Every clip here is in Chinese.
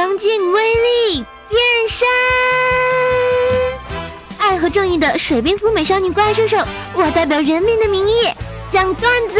强劲威力变身，爱和正义的水兵服美少女怪兽兽，我代表人民的名义讲段子。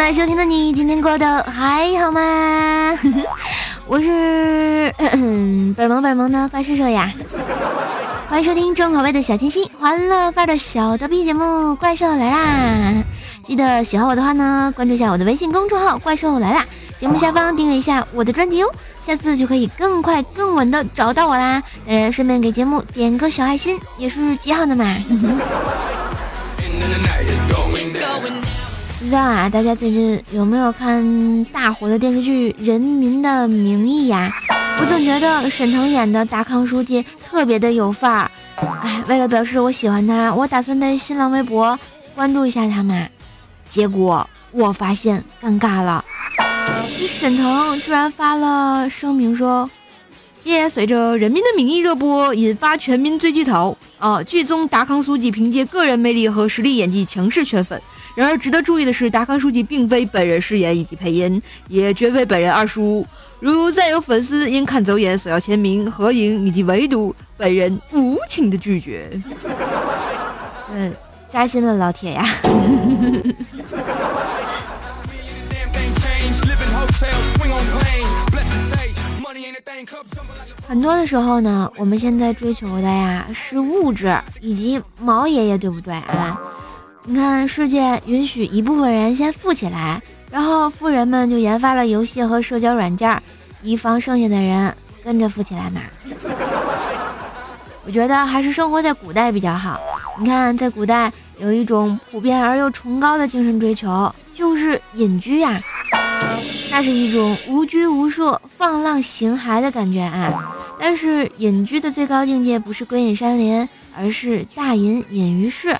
在收听的你，今天过得还好吗？我是 本萌本萌的怪兽兽呀。欢迎收听重口味的小清新、欢乐范儿的小逗逼节目《怪兽来啦》！记得喜欢我的话呢，关注一下我的微信公众号“怪兽来啦”，节目下方订阅一下我的专辑哦，下次就可以更快更稳的找到我啦！当然，顺便给节目点个小爱心，也是极好的嘛。不知道啊，大家最近有没有看大火的电视剧《人民的名义》呀？我总觉得沈腾演的达康书记特别的有范儿。哎，为了表示我喜欢他，我打算在新浪微博关注一下他嘛。结果我发现尴尬了，沈腾居然发了声明说：“借随着《人民的名义》热播，引发全民追剧潮啊，剧中达康书记凭借个人魅力和实力演技强势圈粉。然而值得注意的是，达康书记并非本人饰演以及配音，也绝非本人二叔。”如再有粉丝因看走眼索要签名、合影以及围堵，本人无情的拒绝。嗯，扎心了，老铁呀！很多的时候呢，我们现在追求的呀是物质以及毛爷爷，对不对啊？你看，世界允许一部分人先富起来。然后富人们就研发了游戏和社交软件，以防剩下的人跟着富起来嘛。我觉得还是生活在古代比较好。你看，在古代有一种普遍而又崇高的精神追求，就是隐居呀。那是一种无拘无束、放浪形骸的感觉啊。但是隐居的最高境界不是归隐山林，而是大隐隐于市。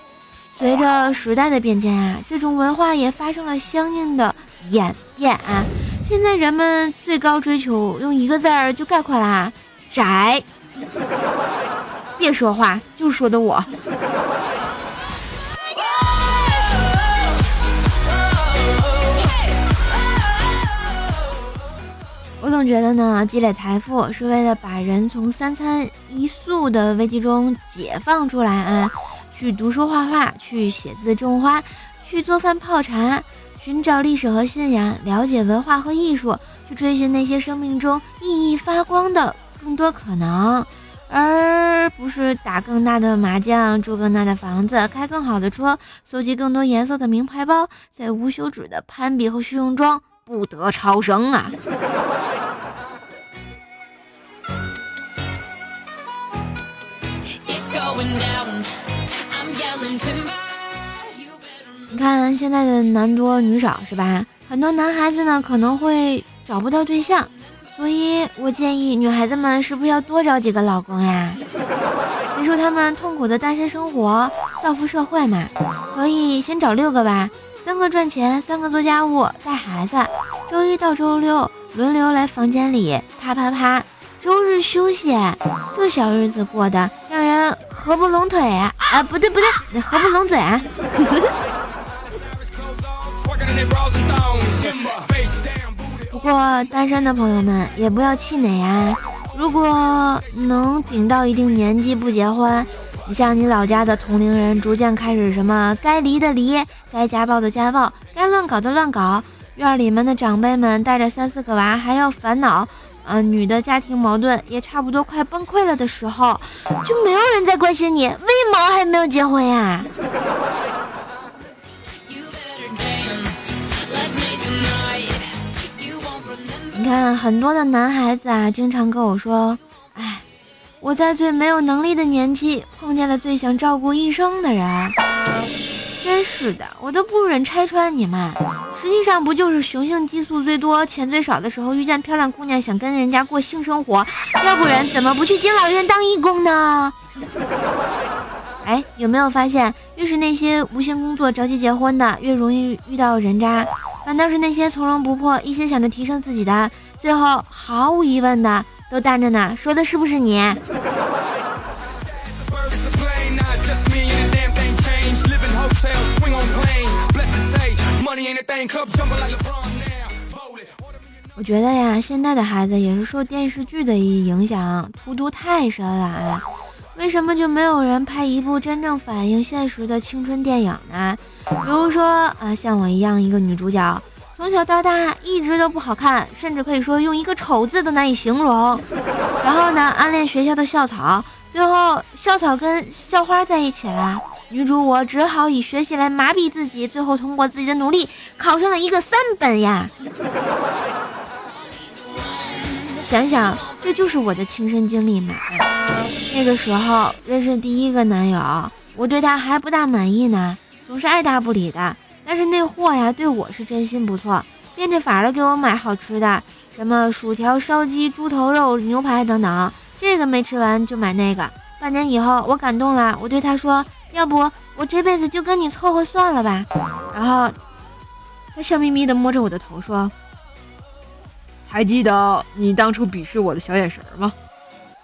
随着时代的变迁啊，这种文化也发生了相应的演变啊。现在人们最高追求用一个字儿就概括啦，宅。别说话，就说的我。我总觉得呢，积累财富是为了把人从三餐一宿的危机中解放出来啊。去读书画画，去写字种花，去做饭泡茶，寻找历史和信仰，了解文化和艺术，去追寻那些生命中熠熠发光的更多可能，而不是打更大的麻将，住更大的房子，开更好的车，搜集更多颜色的名牌包，在无休止的攀比和虚荣中不得超生啊！你看现在的男多女少是吧？很多男孩子呢可能会找不到对象，所以我建议女孩子们是不是要多找几个老公呀？结束他们痛苦的单身生活，造福社会嘛？可以先找六个吧，三个赚钱，三个做家务带孩子，周一到周六轮流来房间里啪啪啪，周日休息，这小日子过得合不拢腿啊！啊，不对不对，合不拢嘴啊！不过单身的朋友们也不要气馁啊！如果能顶到一定年纪不结婚，你像你老家的同龄人逐渐开始什么该离的离，该家暴的家暴，该乱搞的乱搞，院里面的长辈们带着三四个娃还要烦恼，呃，女的家庭矛盾也差不多快崩溃了的时候，就没有人在关心你为毛还没有结婚呀？你看，很多的男孩子啊，经常跟我说：“哎，我在最没有能力的年纪碰见了最想照顾一生的人。真是的，我都不忍拆穿你们。实际上不就是雄性激素最多、钱最少的时候遇见漂亮姑娘，想跟人家过性生活，要不然怎么不去敬老院当义工呢？哎，有没有发现，越是那些无心工作、着急结婚的，越容易遇到人渣；反倒是那些从容不迫、一心想着提升自己的，最后毫无疑问的都淡着呢。说的是不是你？我觉得呀，现在的孩子也是受电视剧的影响，荼毒太深了。为什么就没有人拍一部真正反映现实的青春电影呢？比如说啊，像我一样一个女主角，从小到大一直都不好看，甚至可以说用一个丑字都难以形容。然后呢，暗恋学校的校草，最后校草跟校花在一起了。女主我只好以学习来麻痹自己，最后通过自己的努力考上了一个三本呀。想想，这就是我的亲身经历嘛。那个时候认识第一个男友，我对他还不大满意呢，总是爱答不理的。但是那货呀，对我是真心不错，变着法儿的给我买好吃的，什么薯条、烧鸡、猪头肉、牛排等等。这个没吃完就买那个。半年以后，我感动了，我对他说。要不我这辈子就跟你凑合算了吧。然后他笑眯眯的摸着我的头说：“还记得你当初鄙视我的小眼神吗？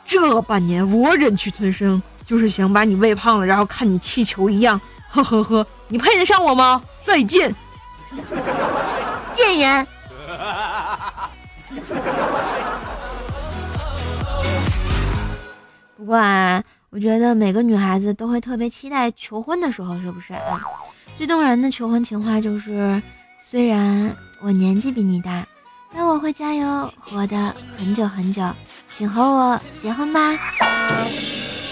这半年我忍气吞声，就是想把你喂胖了，然后看你气球一样。呵呵呵，你配得上我吗？再见，贱人。”我觉得每个女孩子都会特别期待求婚的时候，是不是啊？最动人的求婚情话就是：虽然我年纪比你大，但我会加油活得很久很久，请和我结婚吧。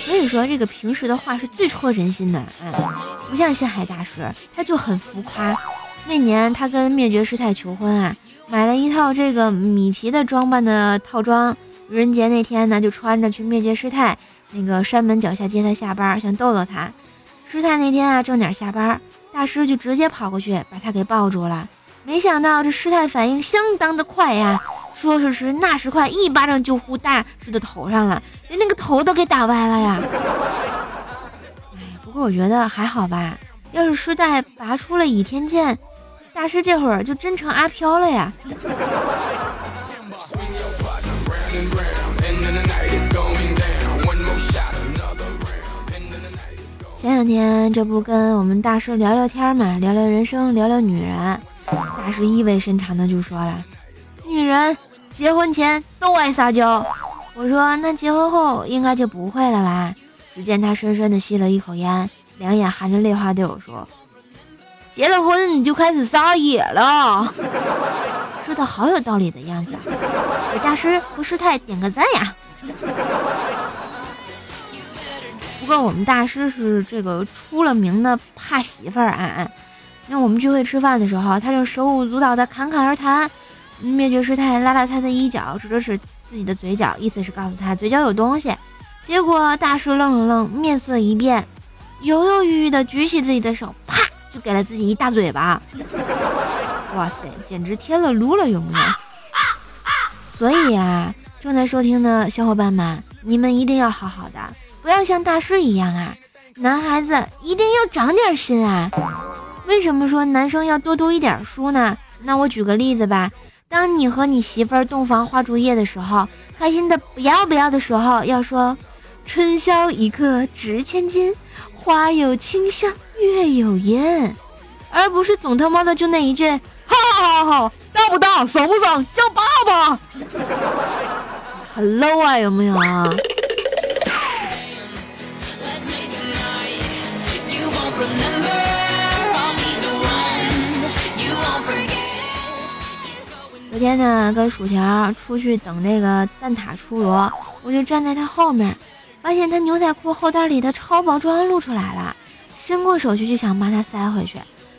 所以说，这个平时的话是最戳人心的啊，不像星海大师，他就很浮夸。那年他跟灭绝师太求婚啊，买了一套这个米奇的装扮的套装，愚人节那天呢，就穿着去灭绝师太。那个山门脚下接他下班，想逗逗他。师太那天啊，正点下班，大师就直接跑过去把他给抱住了。没想到这师太反应相当的快呀，说时迟那时快，一巴掌就呼大师的头上了，连那个头都给打歪了呀。哎，不过我觉得还好吧。要是师太拔出了倚天剑，大师这会儿就真成阿飘了呀。前两天这不跟我们大师聊聊天嘛，聊聊人生，聊聊女人。大师意味深长的就说了：“女人结婚前都爱撒娇。”我说：“那结婚后应该就不会了吧？”只见他深深的吸了一口烟，两眼含着泪花对我说：“结了婚你就开始撒野了。”说的好有道理的样子，给大师和师太点个赞呀！不过我们大师是这个出了名的怕媳妇儿啊！那我们聚会吃饭的时候，他就手舞足蹈的侃侃而谈。灭绝师太拉拉他的衣角，指了指自己的嘴角，意思是告诉他嘴角有东西。结果大师愣了愣，面色一变，犹犹豫豫的举起自己的手，啪就给了自己一大嘴巴。哇塞，简直天了噜了，有没有？所以啊，正在收听的小伙伴们，你们一定要好好的。不要像大师一样啊！男孩子一定要长点心啊！为什么说男生要多读一点书呢？那我举个例子吧。当你和你媳妇儿洞房花烛夜的时候，开心的不要不要的时候，要说“春宵一刻值千金，花有清香月有烟”，而不是总他妈的就那一句“好好好好，大不大，爽不爽，叫爸爸”，很 low 啊，有没有啊？昨天呢，跟薯条出去等这个蛋挞出炉，我就站在他后面，发现他牛仔裤后袋里的超薄装露出来了，伸过手去就想把它塞回去。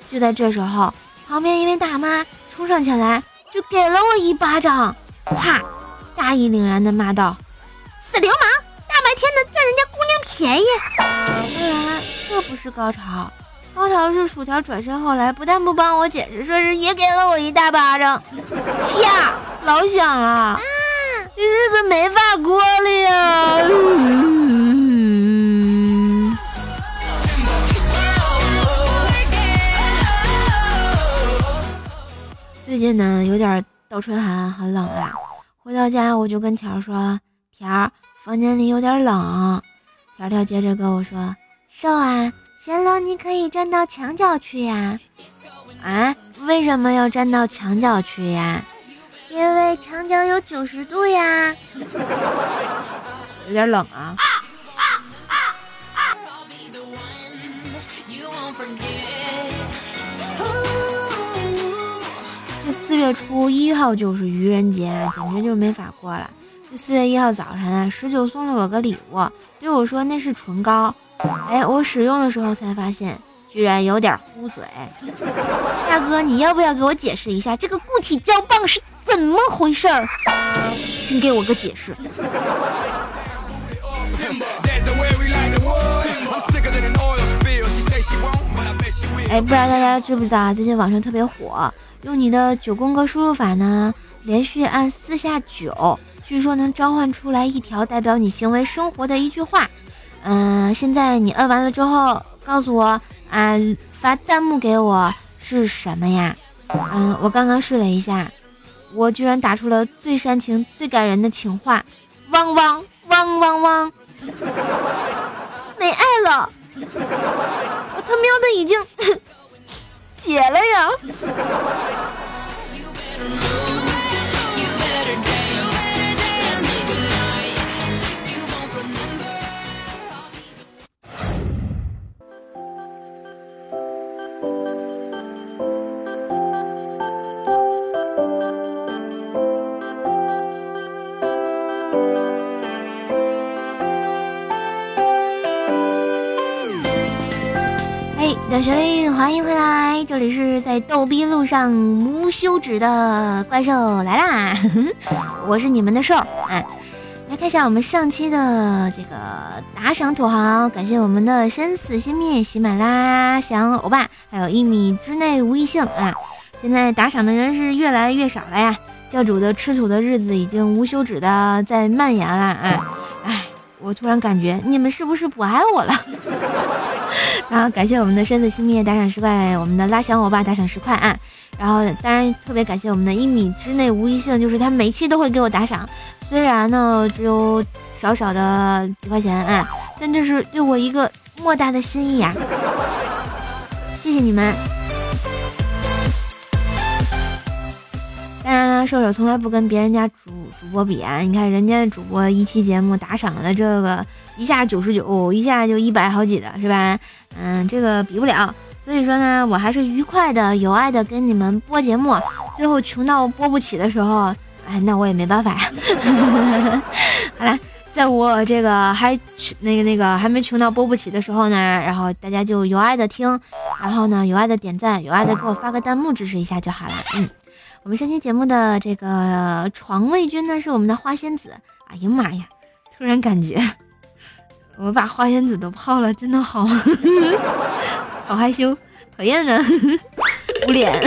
就在这时候，旁边一位大妈冲上前来，就给了我一巴掌，啪！大义凛然的骂道：“死流氓，大白天的占人家姑娘便宜。当然，这不是高潮，高潮是薯条转身后来不但不帮我解释，说是也给了我一大巴掌，啪，老响了，这日子没法过了呀。最近呢，有点倒春寒，很冷啊。回到家，我就跟条说：“条，房间里有点冷。”条条接着跟我说：“瘦啊，嫌冷你可以站到墙角去呀。”啊？为什么要站到墙角去呀？因为墙角有九十度呀。有点冷啊。这 四月初一号就是愚人节，简直就没法过了。这四月一号早晨啊，十九送了我个礼物，对我说那是唇膏。哎，我使用的时候才发现，居然有点糊嘴。大哥，你要不要给我解释一下这个固体胶棒是怎么回事儿？请给我个解释。不知道大家知不知道啊？最近网上特别火，用你的九宫格输入法呢，连续按四下九，据说能召唤出来一条代表你行为生活的一句话。嗯，现在你摁完了之后，告诉我啊，发弹幕给我是什么呀？嗯，我刚刚试了一下，我居然打出了最煽情、最感人的情话，汪汪汪汪汪，没爱了。我 他喵的已经 解了呀！小旋律，欢迎回来！这里是在逗逼路上无休止的怪兽来啦！我是你们的兽啊！来看一下我们上期的这个打赏土豪，感谢我们的生死心灭、喜马拉翔欧巴，还有一米之内无异性啊！现在打赏的人是越来越少了呀！教主的吃土的日子已经无休止的在蔓延了啊！哎，我突然感觉你们是不是不爱我了？然后感谢我们的身子熄灭打赏十块，我们的拉小欧巴打赏十块啊！然后当然特别感谢我们的一米之内无一幸，就是他每期都会给我打赏，虽然呢只有少少的几块钱啊，但这是对我一个莫大的心意啊！谢谢你们。射手，从来不跟别人家主主播比啊！你看人家主播一期节目打赏的这个一下九十九，一下就一百好几的是吧？嗯，这个比不了。所以说呢，我还是愉快的、有爱的跟你们播节目。最后穷到播不起的时候，哎，那我也没办法呀。好了，在我这个还那个那个还没穷到播不起的时候呢，然后大家就有爱的听，然后呢有爱的点赞，有爱的给我发个弹幕支持一下就好了。嗯。我们上期节目的这个床位君呢，是我们的花仙子。哎呀妈呀！突然感觉我把花仙子都泡了，真的好 好害羞，讨厌呢，捂脸。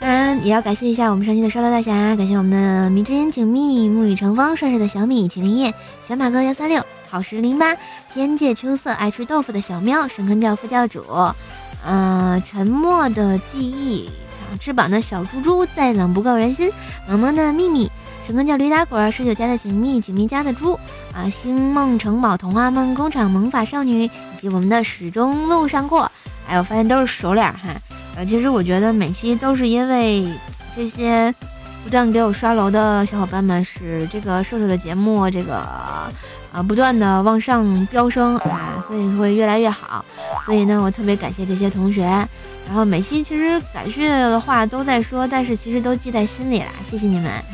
当然也要感谢一下我们上期的刷楼大侠，感谢我们的迷之烟景密、沐雨成风、帅帅的小米、麒麟叶、小马哥幺三六、好时零八、天界秋色、爱吃豆腐的小喵、神坑教副教主。嗯，沉默的记忆，长翅膀的小猪猪，再冷不够人心。萌萌的秘密，什么叫驴打滚，十九家的锦觅，锦觅家的猪啊，星梦城堡童话梦工厂萌法少女，以及我们的始终路上过。哎，我发现都是熟脸哈。呃，其实我觉得每期都是因为这些不断给我刷楼的小伙伴们，使这个瘦瘦的节目这个。啊，不断的往上飙升啊，所以会越来越好。所以呢，我特别感谢这些同学。然后每期其实感谢的话都在说，但是其实都记在心里了。谢谢你们。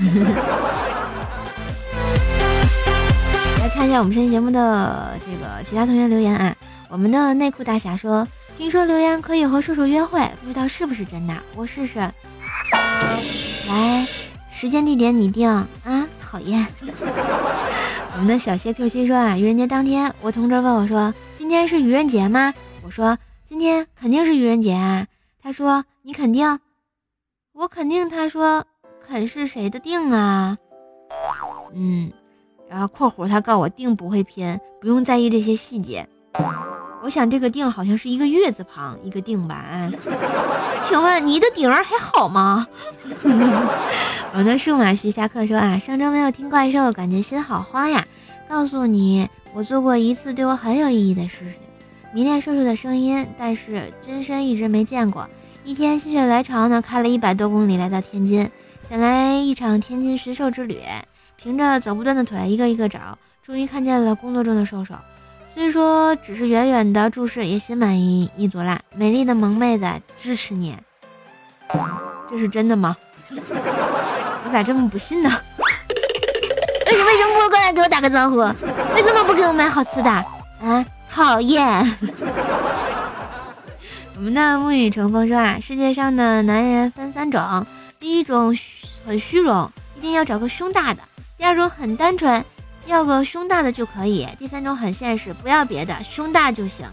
来看一下我们上期节目的这个其他同学留言啊。我们的内裤大侠说，听说留言可以和叔叔约会，不知道是不是真的，我试试。来，时间地点你定啊。讨厌。我们的小谢 Q 七说啊，愚人节当天，我同桌问我说：“今天是愚人节吗？”说：“今天肯定是愚人节啊。”他说：“你肯定？”我肯定。他说：“肯是谁的定啊？”嗯，然后括弧他告我定不会偏，不用在意这些细节。我想这个定好像是一个月字旁一个定吧？请问你的顶儿还好吗？我的数码徐下课说啊，上周没有听怪兽，感觉心好慌呀。告诉你，我做过一次对我很有意义的事情，迷恋瘦瘦的声音，但是真身一直没见过。一天心血来潮呢，开了一百多公里来到天津，想来一场天津寻兽之旅。凭着走不断的腿，一个一个找，终于看见了工作中的瘦瘦。虽说只是远远的注视，也心满意意足啦。美丽的萌妹子，支持你。这是真的吗？我咋这么不信呢？那 你为什么不过来给我打个招呼？为什么不给我买好吃的？啊，讨厌！我们的沐雨成风说啊，世界上的男人分三种，第一种很虚荣，一定要找个胸大的。第二种很单纯，要个胸大的就可以。第三种很现实，不要别的，胸大就行。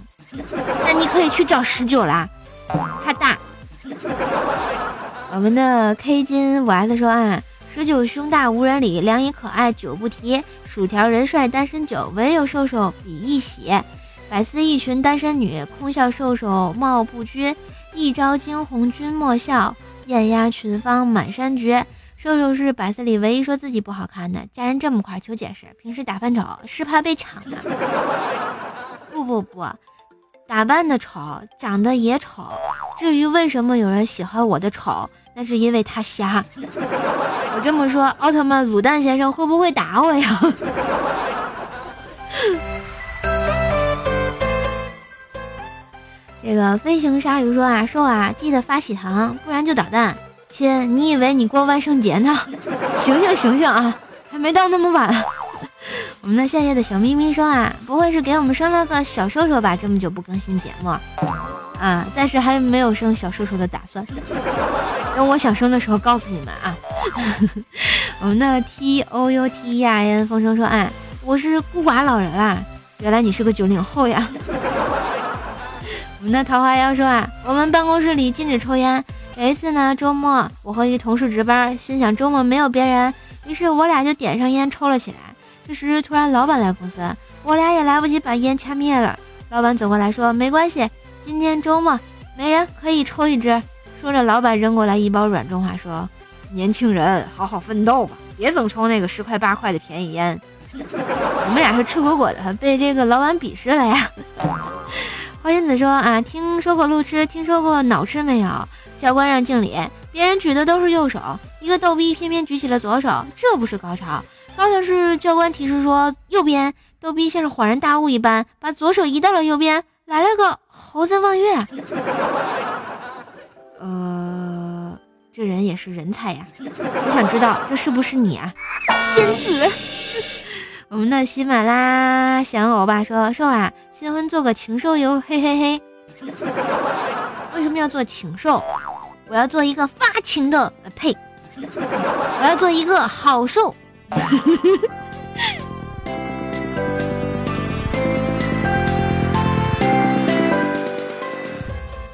那你可以去找十九啦，他大。我们的 K 金五 S 说啊，十九胸大无人理，凉也可爱久不提。薯条人帅单身久，唯有瘦瘦比一喜。百思一群单身女，空笑瘦瘦貌不拘。一朝惊鸿君莫笑，艳压群芳满山绝。瘦瘦是百思里唯一说自己不好看的，家人这么快求解释，平时打扮丑是怕被抢的。不不不，打扮的丑，长得也丑。至于为什么有人喜欢我的丑，那是因为他瞎。我这么说，奥特曼卤蛋先生会不会打我呀？这个飞行鲨鱼说啊，瘦啊，记得发喜糖，不然就捣蛋。亲，你以为你过万圣节呢？醒醒醒醒啊，还没到那么晚。我们的夏夜的小咪咪说啊，不会是给我们生了个小瘦瘦吧？这么久不更新节目，啊，暂时还没有生小瘦瘦的打算。等我想生的时候告诉你们啊。我们的 T O U T E I N 风声说，哎，我是孤寡老人啦，原来你是个九零后呀。我们的桃花妖说啊，我们办公室里禁止抽烟。有一次呢，周末我和一同事值班，心想周末没有别人，于是我俩就点上烟抽了起来。这时突然老板来公司，我俩也来不及把烟掐灭了。老板走过来说：“没关系，今天周末没人可以抽一支。”说着，老板扔过来一包软中华，说：“年轻人，好好奋斗吧，别总抽那个十块八块的便宜烟。”我们俩是吃果果的，被这个老板鄙视了呀？花仙子说：“啊，听说过路痴，听说过脑痴没有？”教官让敬礼，别人举的都是右手，一个逗逼偏偏举起了左手，这不是高潮，高潮是教官提示说右边，逗逼像是恍然大悟一般，把左手移到了右边，来了个猴子望月。呃，这人也是人才呀，我想知道这是不是你啊，仙子？我们的喜马拉想欧巴说瘦啊，新婚做个禽兽哟，嘿 嘿嘿。为什么要做禽兽？我要做一个发情的，呸！我要做一个好受。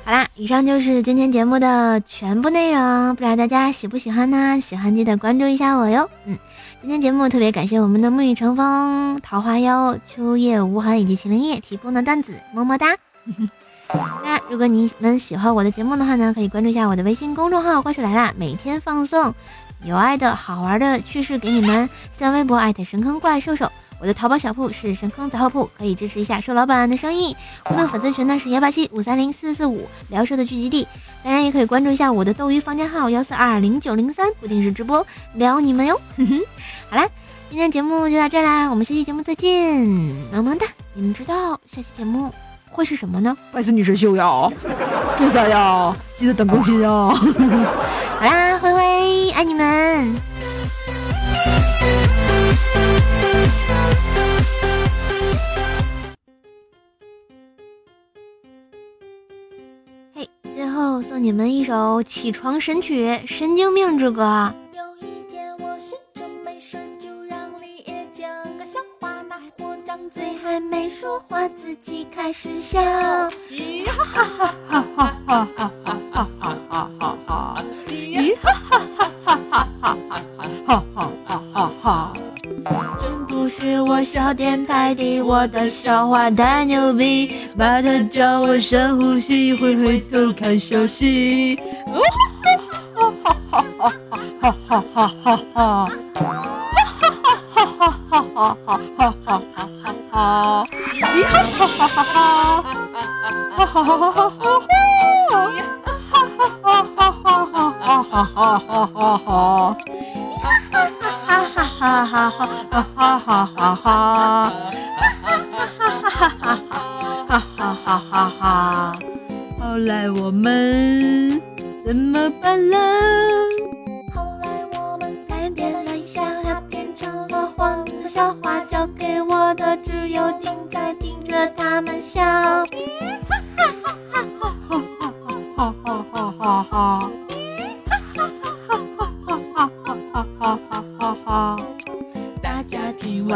好啦，以上就是今天节目的全部内容，不知道大家喜不喜欢呢？喜欢记得关注一下我哟。嗯，今天节目特别感谢我们的沐雨成风、桃花妖、秋叶无痕以及麒麟叶提供的段子，么么哒。那如果你们喜欢我的节目的话呢，可以关注一下我的微信公众号“怪兽来啦”，每天放送有爱的好玩的趣事给你们。新浪微博艾特神坑怪兽兽，我的淘宝小铺是神坑杂货铺，可以支持一下瘦老板的生意。互动粉丝群呢是幺八七五三零四四五，聊社的聚集地。当然也可以关注一下我的斗鱼房间号幺四二零九零三，不定时直播聊你们哟。好啦，今天节目就到这啦，我们下期节目再见，萌萌哒。你们知道下期节目？会是什么呢？拜次女神秀呀！别啥呀？记得等更新啊！好啦，灰灰爱你们。送你们一首起床神曲《神经病之歌》。有一天我闲着没事，就让李也讲个笑话，那货张嘴还没说话，自己开始笑。咦哈哈哈哈哈哈哈哈哈哈哈哈！咦哈哈哈哈哈哈哈哈哈哈哈哈！真不是我笑点太低，我的笑话太牛逼。把它教我深呼吸，回回头看熟悉。后来我们怎么办了？后来我们改变了一下，它变成了黄色笑话，交给我的只有顶在盯着他们笑。哈哈哈哈哈哈哈哈哈哈哈！大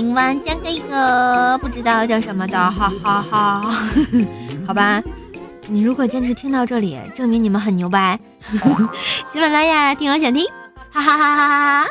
今晚讲给一个不知道叫什么的，哈哈哈！好吧，你如果坚持听到这里，证明你们很牛掰。喜马拉雅听我想听，哈哈哈哈哈哈！